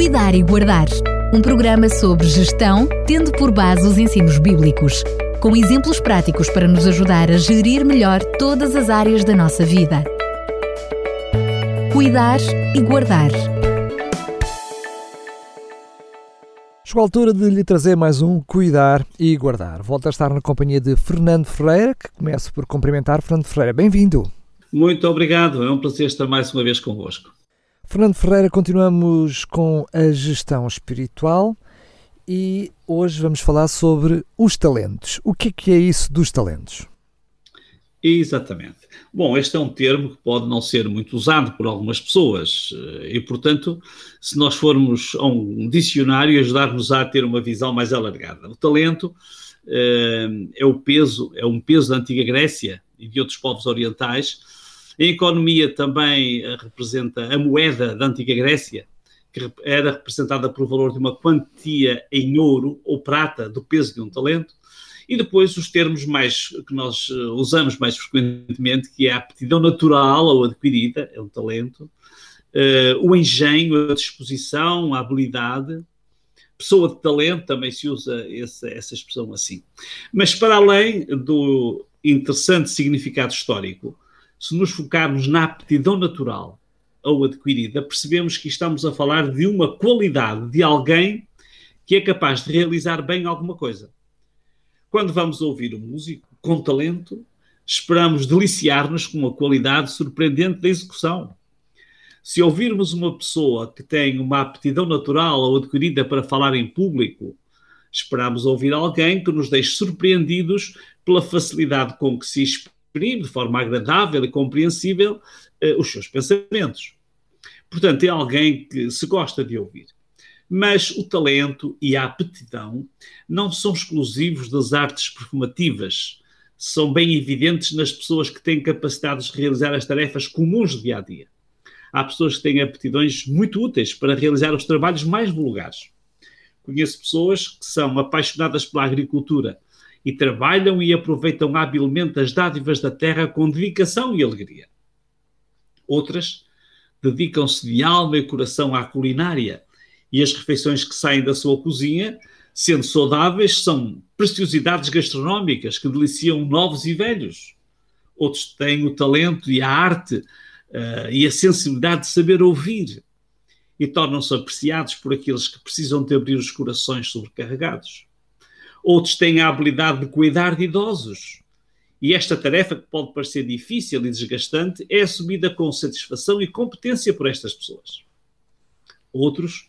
Cuidar e Guardar. Um programa sobre gestão, tendo por base os ensinos bíblicos, com exemplos práticos para nos ajudar a gerir melhor todas as áreas da nossa vida. Cuidar e Guardar. Chegou a altura de lhe trazer mais um Cuidar e Guardar. Volto a estar na companhia de Fernando Ferreira, que começo por cumprimentar. Fernando Ferreira, bem-vindo. Muito obrigado, é um prazer estar mais uma vez convosco. Fernando Ferreira, continuamos com a gestão espiritual e hoje vamos falar sobre os talentos. O que é, que é isso dos talentos? Exatamente. Bom, este é um termo que pode não ser muito usado por algumas pessoas eh, e, portanto, se nós formos a um dicionário, ajudar-nos a ter uma visão mais alargada. O talento eh, é o peso, é um peso da antiga Grécia e de outros povos orientais a economia também eh, representa a moeda da antiga Grécia, que era representada por valor de uma quantia em ouro ou prata do peso de um talento. E depois os termos mais que nós eh, usamos mais frequentemente, que é a aptidão natural ou adquirida, é um talento, uh, o engenho, a disposição, a habilidade. Pessoa de talento também se usa essa, essa expressão assim. Mas para além do interessante significado histórico, se nos focarmos na aptidão natural ou adquirida, percebemos que estamos a falar de uma qualidade de alguém que é capaz de realizar bem alguma coisa. Quando vamos ouvir um músico com talento, esperamos deliciar-nos com a qualidade surpreendente da execução. Se ouvirmos uma pessoa que tem uma aptidão natural ou adquirida para falar em público, esperamos ouvir alguém que nos deixe surpreendidos pela facilidade com que se expressa exprime de forma agradável e compreensível uh, os seus pensamentos. Portanto, é alguém que se gosta de ouvir. Mas o talento e a aptidão não são exclusivos das artes perfumativas, são bem evidentes nas pessoas que têm capacidades de realizar as tarefas comuns do dia a dia. Há pessoas que têm aptidões muito úteis para realizar os trabalhos mais vulgares. Conheço pessoas que são apaixonadas pela agricultura e trabalham e aproveitam habilmente as dádivas da terra com dedicação e alegria. Outras dedicam-se de alma e coração à culinária e as refeições que saem da sua cozinha, sendo saudáveis, são preciosidades gastronómicas que deliciam novos e velhos. Outros têm o talento e a arte uh, e a sensibilidade de saber ouvir e tornam-se apreciados por aqueles que precisam de abrir os corações sobrecarregados. Outros têm a habilidade de cuidar de idosos. E esta tarefa, que pode parecer difícil e desgastante, é assumida com satisfação e competência por estas pessoas. Outros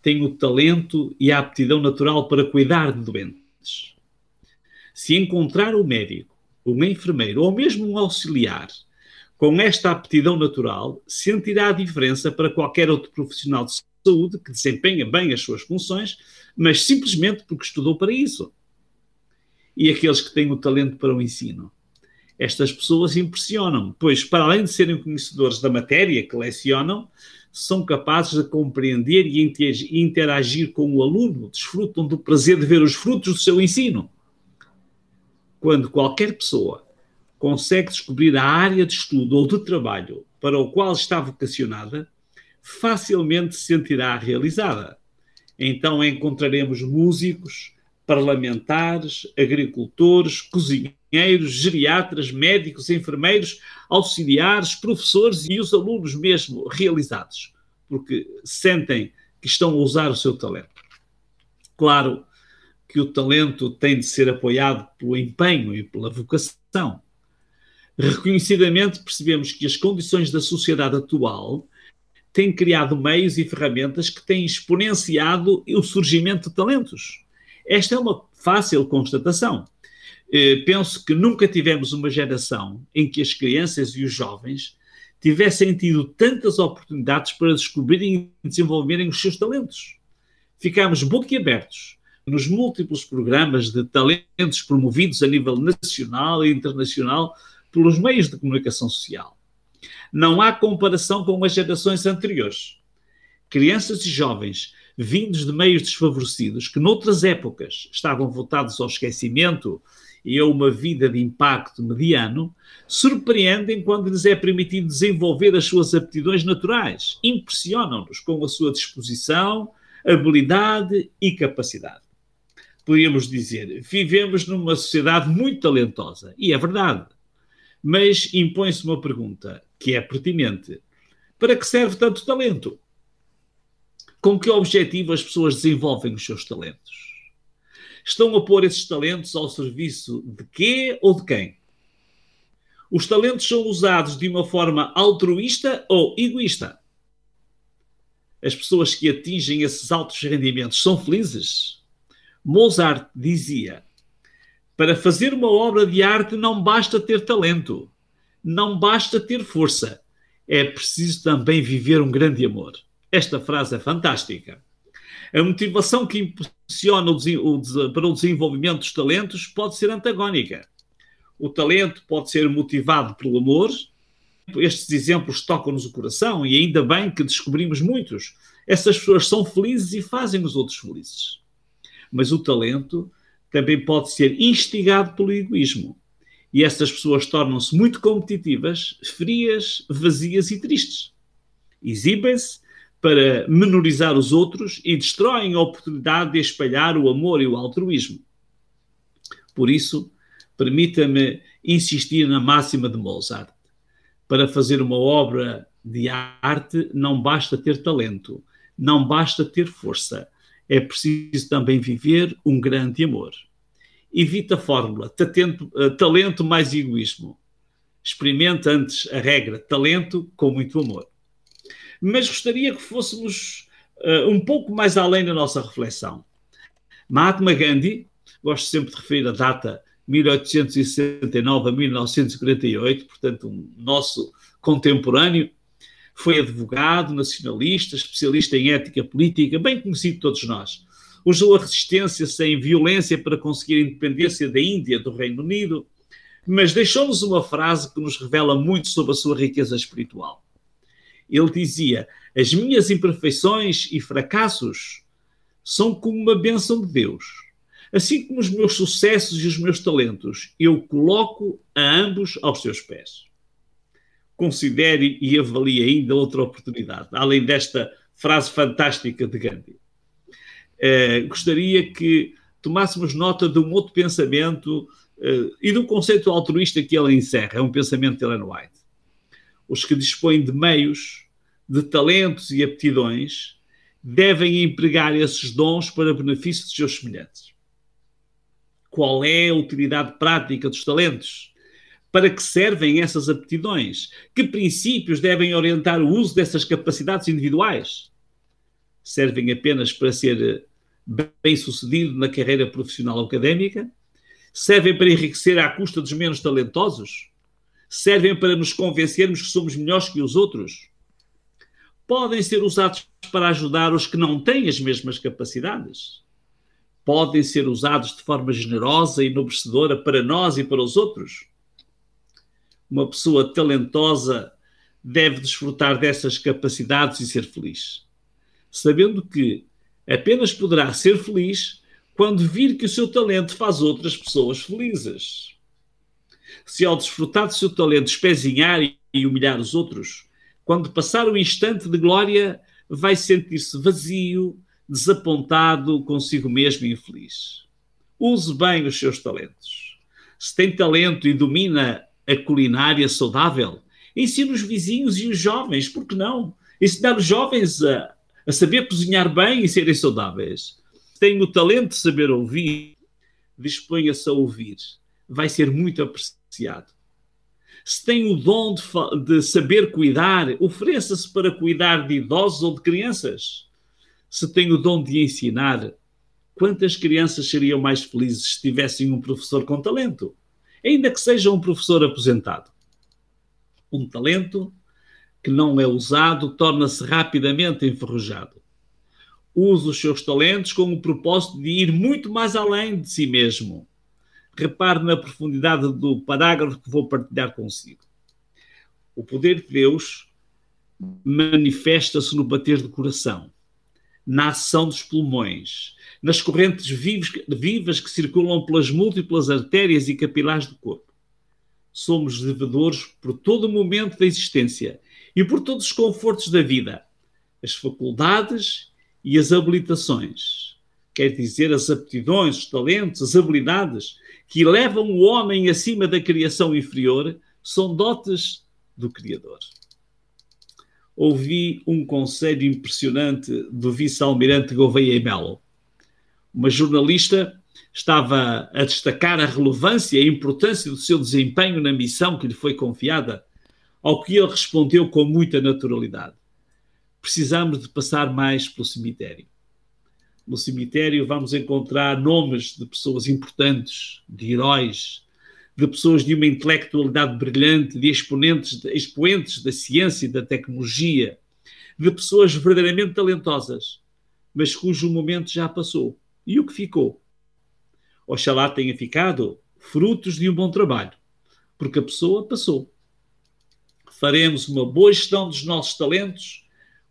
têm o talento e a aptidão natural para cuidar de doentes. Se encontrar um médico, um enfermeiro ou mesmo um auxiliar com esta aptidão natural, sentirá a diferença para qualquer outro profissional de saúde que desempenha bem as suas funções, mas simplesmente porque estudou para isso. E aqueles que têm o talento para o ensino. Estas pessoas impressionam, pois, para além de serem conhecedores da matéria que lecionam, são capazes de compreender e interagir com o aluno, desfrutam do prazer de ver os frutos do seu ensino. Quando qualquer pessoa consegue descobrir a área de estudo ou de trabalho para o qual está vocacionada, facilmente se sentirá realizada. Então encontraremos músicos, parlamentares, agricultores, cozinheiros, geriatras, médicos, enfermeiros, auxiliares, professores e os alunos mesmo realizados, porque sentem que estão a usar o seu talento. Claro que o talento tem de ser apoiado pelo empenho e pela vocação. Reconhecidamente percebemos que as condições da sociedade atual tem criado meios e ferramentas que têm exponenciado o surgimento de talentos. Esta é uma fácil constatação. Eh, penso que nunca tivemos uma geração em que as crianças e os jovens tivessem tido tantas oportunidades para descobrirem e desenvolverem os seus talentos. Ficámos boquiabertos nos múltiplos programas de talentos promovidos a nível nacional e internacional pelos meios de comunicação social. Não há comparação com as gerações anteriores. Crianças e jovens vindos de meios desfavorecidos que noutras épocas estavam voltados ao esquecimento e a uma vida de impacto mediano, surpreendem quando lhes é permitido desenvolver as suas aptidões naturais, impressionam-nos com a sua disposição, habilidade e capacidade. Podríamos dizer, vivemos numa sociedade muito talentosa, e é verdade. Mas impõe-se uma pergunta que é pertinente: para que serve tanto talento? Com que objetivo as pessoas desenvolvem os seus talentos? Estão a pôr esses talentos ao serviço de quê ou de quem? Os talentos são usados de uma forma altruísta ou egoísta? As pessoas que atingem esses altos rendimentos são felizes? Mozart dizia: para fazer uma obra de arte não basta ter talento, não basta ter força, é preciso também viver um grande amor. Esta frase é fantástica. A motivação que impulsiona o, para o desenvolvimento dos talentos pode ser antagónica. O talento pode ser motivado pelo amor. Estes exemplos tocam-nos o coração e ainda bem que descobrimos muitos. Essas pessoas são felizes e fazem os outros felizes. Mas o talento também pode ser instigado pelo egoísmo. E essas pessoas tornam-se muito competitivas, frias, vazias e tristes. Exibem-se para menorizar os outros e destroem a oportunidade de espalhar o amor e o altruísmo. Por isso, permita-me insistir na máxima de Mozart. Para fazer uma obra de arte não basta ter talento, não basta ter força, é preciso também viver um grande amor. Evita a fórmula talento, eh, talento mais egoísmo. Experimenta antes a regra talento com muito amor mas gostaria que fôssemos uh, um pouco mais além da nossa reflexão. Mahatma Gandhi, gosto sempre de referir a data 1869 a 1948, portanto, um nosso contemporâneo, foi advogado, nacionalista, especialista em ética política, bem conhecido de todos nós. Usou a resistência sem violência para conseguir a independência da Índia do Reino Unido, mas deixou-nos uma frase que nos revela muito sobre a sua riqueza espiritual ele dizia: As minhas imperfeições e fracassos são como uma bênção de Deus. Assim como os meus sucessos e os meus talentos, eu coloco a ambos aos seus pés. Considere e avalie ainda outra oportunidade, além desta frase fantástica de Gandhi. Uh, gostaria que tomássemos nota de um outro pensamento uh, e do conceito altruísta que ele encerra, é um pensamento de Ellen White. Os que dispõem de meios de talentos e aptidões devem empregar esses dons para benefício dos seus semelhantes. Qual é a utilidade prática dos talentos? Para que servem essas aptidões? Que princípios devem orientar o uso dessas capacidades individuais? Servem apenas para ser bem-sucedido na carreira profissional ou académica? Servem para enriquecer à custa dos menos talentosos? Servem para nos convencermos que somos melhores que os outros? podem ser usados para ajudar os que não têm as mesmas capacidades. Podem ser usados de forma generosa e enobrecedora para nós e para os outros. Uma pessoa talentosa deve desfrutar dessas capacidades e ser feliz, sabendo que apenas poderá ser feliz quando vir que o seu talento faz outras pessoas felizes. Se ao desfrutar do seu talento espezinhar e humilhar os outros, quando passar o instante de glória, vai sentir-se vazio, desapontado consigo mesmo e infeliz. Use bem os seus talentos. Se tem talento e domina a culinária saudável, ensine os vizinhos e os jovens, por que não? Ensinar os jovens a, a saber cozinhar bem e serem saudáveis. Tem o talento de saber ouvir, disponha-se a ouvir. Vai ser muito apreciado se tem o dom de, de saber cuidar, ofereça-se para cuidar de idosos ou de crianças. Se tem o dom de ensinar, quantas crianças seriam mais felizes se tivessem um professor com talento? Ainda que seja um professor aposentado. Um talento que não é usado torna-se rapidamente enferrujado. Use os seus talentos com o propósito de ir muito mais além de si mesmo Repare na profundidade do parágrafo que vou partilhar consigo. O poder de Deus manifesta-se no bater do coração, na ação dos pulmões, nas correntes vivas que circulam pelas múltiplas artérias e capilares do corpo. Somos devedores por todo o momento da existência e por todos os confortos da vida, as faculdades e as habilitações. Quer dizer, as aptidões, os talentos, as habilidades que levam o homem acima da criação inferior são dotes do Criador ouvi um conselho impressionante do vice-almirante Gouveia e Melo. Uma jornalista estava a destacar a relevância e a importância do seu desempenho na missão que lhe foi confiada, ao que ele respondeu com muita naturalidade. Precisamos de passar mais pelo cemitério. No cemitério vamos encontrar nomes de pessoas importantes, de heróis, de pessoas de uma intelectualidade brilhante, de exponentes, de expoentes da ciência e da tecnologia, de pessoas verdadeiramente talentosas, mas cujo momento já passou. E o que ficou? Oxalá tenha ficado frutos de um bom trabalho, porque a pessoa passou. Faremos uma boa gestão dos nossos talentos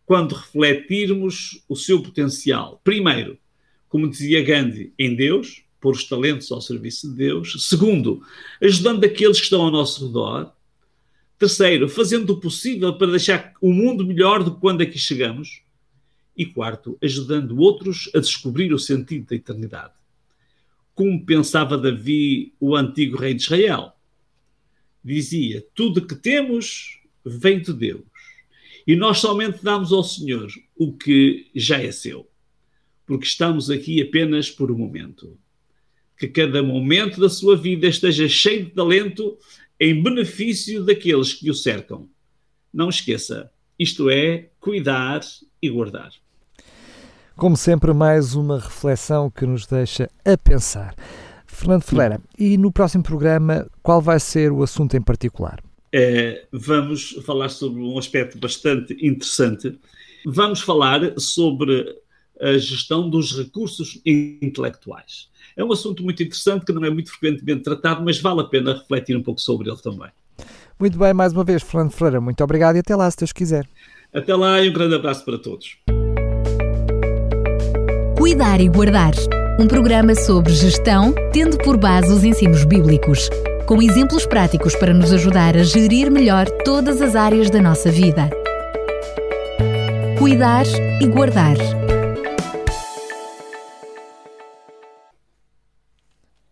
quando refletirmos o seu potencial. Primeiro, como dizia Gandhi, em Deus, pôr os talentos ao serviço de Deus. Segundo, ajudando aqueles que estão ao nosso redor. Terceiro, fazendo o possível para deixar o mundo melhor do que quando aqui chegamos. E quarto, ajudando outros a descobrir o sentido da eternidade. Como pensava Davi, o antigo rei de Israel. Dizia: Tudo que temos vem de Deus. E nós somente damos ao Senhor o que já é seu. Porque estamos aqui apenas por um momento que cada momento da sua vida esteja cheio de talento em benefício daqueles que o cercam. Não esqueça, isto é cuidar e guardar. Como sempre, mais uma reflexão que nos deixa a pensar. Fernando Ferreira, e no próximo programa, qual vai ser o assunto em particular? É, vamos falar sobre um aspecto bastante interessante. Vamos falar sobre a gestão dos recursos intelectuais. É um assunto muito interessante que não é muito frequentemente tratado, mas vale a pena refletir um pouco sobre ele também. Muito bem, mais uma vez, Fernando Ferreira, muito obrigado e até lá, se Deus quiser. Até lá e um grande abraço para todos. Cuidar e Guardar um programa sobre gestão, tendo por base os ensinos bíblicos, com exemplos práticos para nos ajudar a gerir melhor todas as áreas da nossa vida. Cuidar e Guardar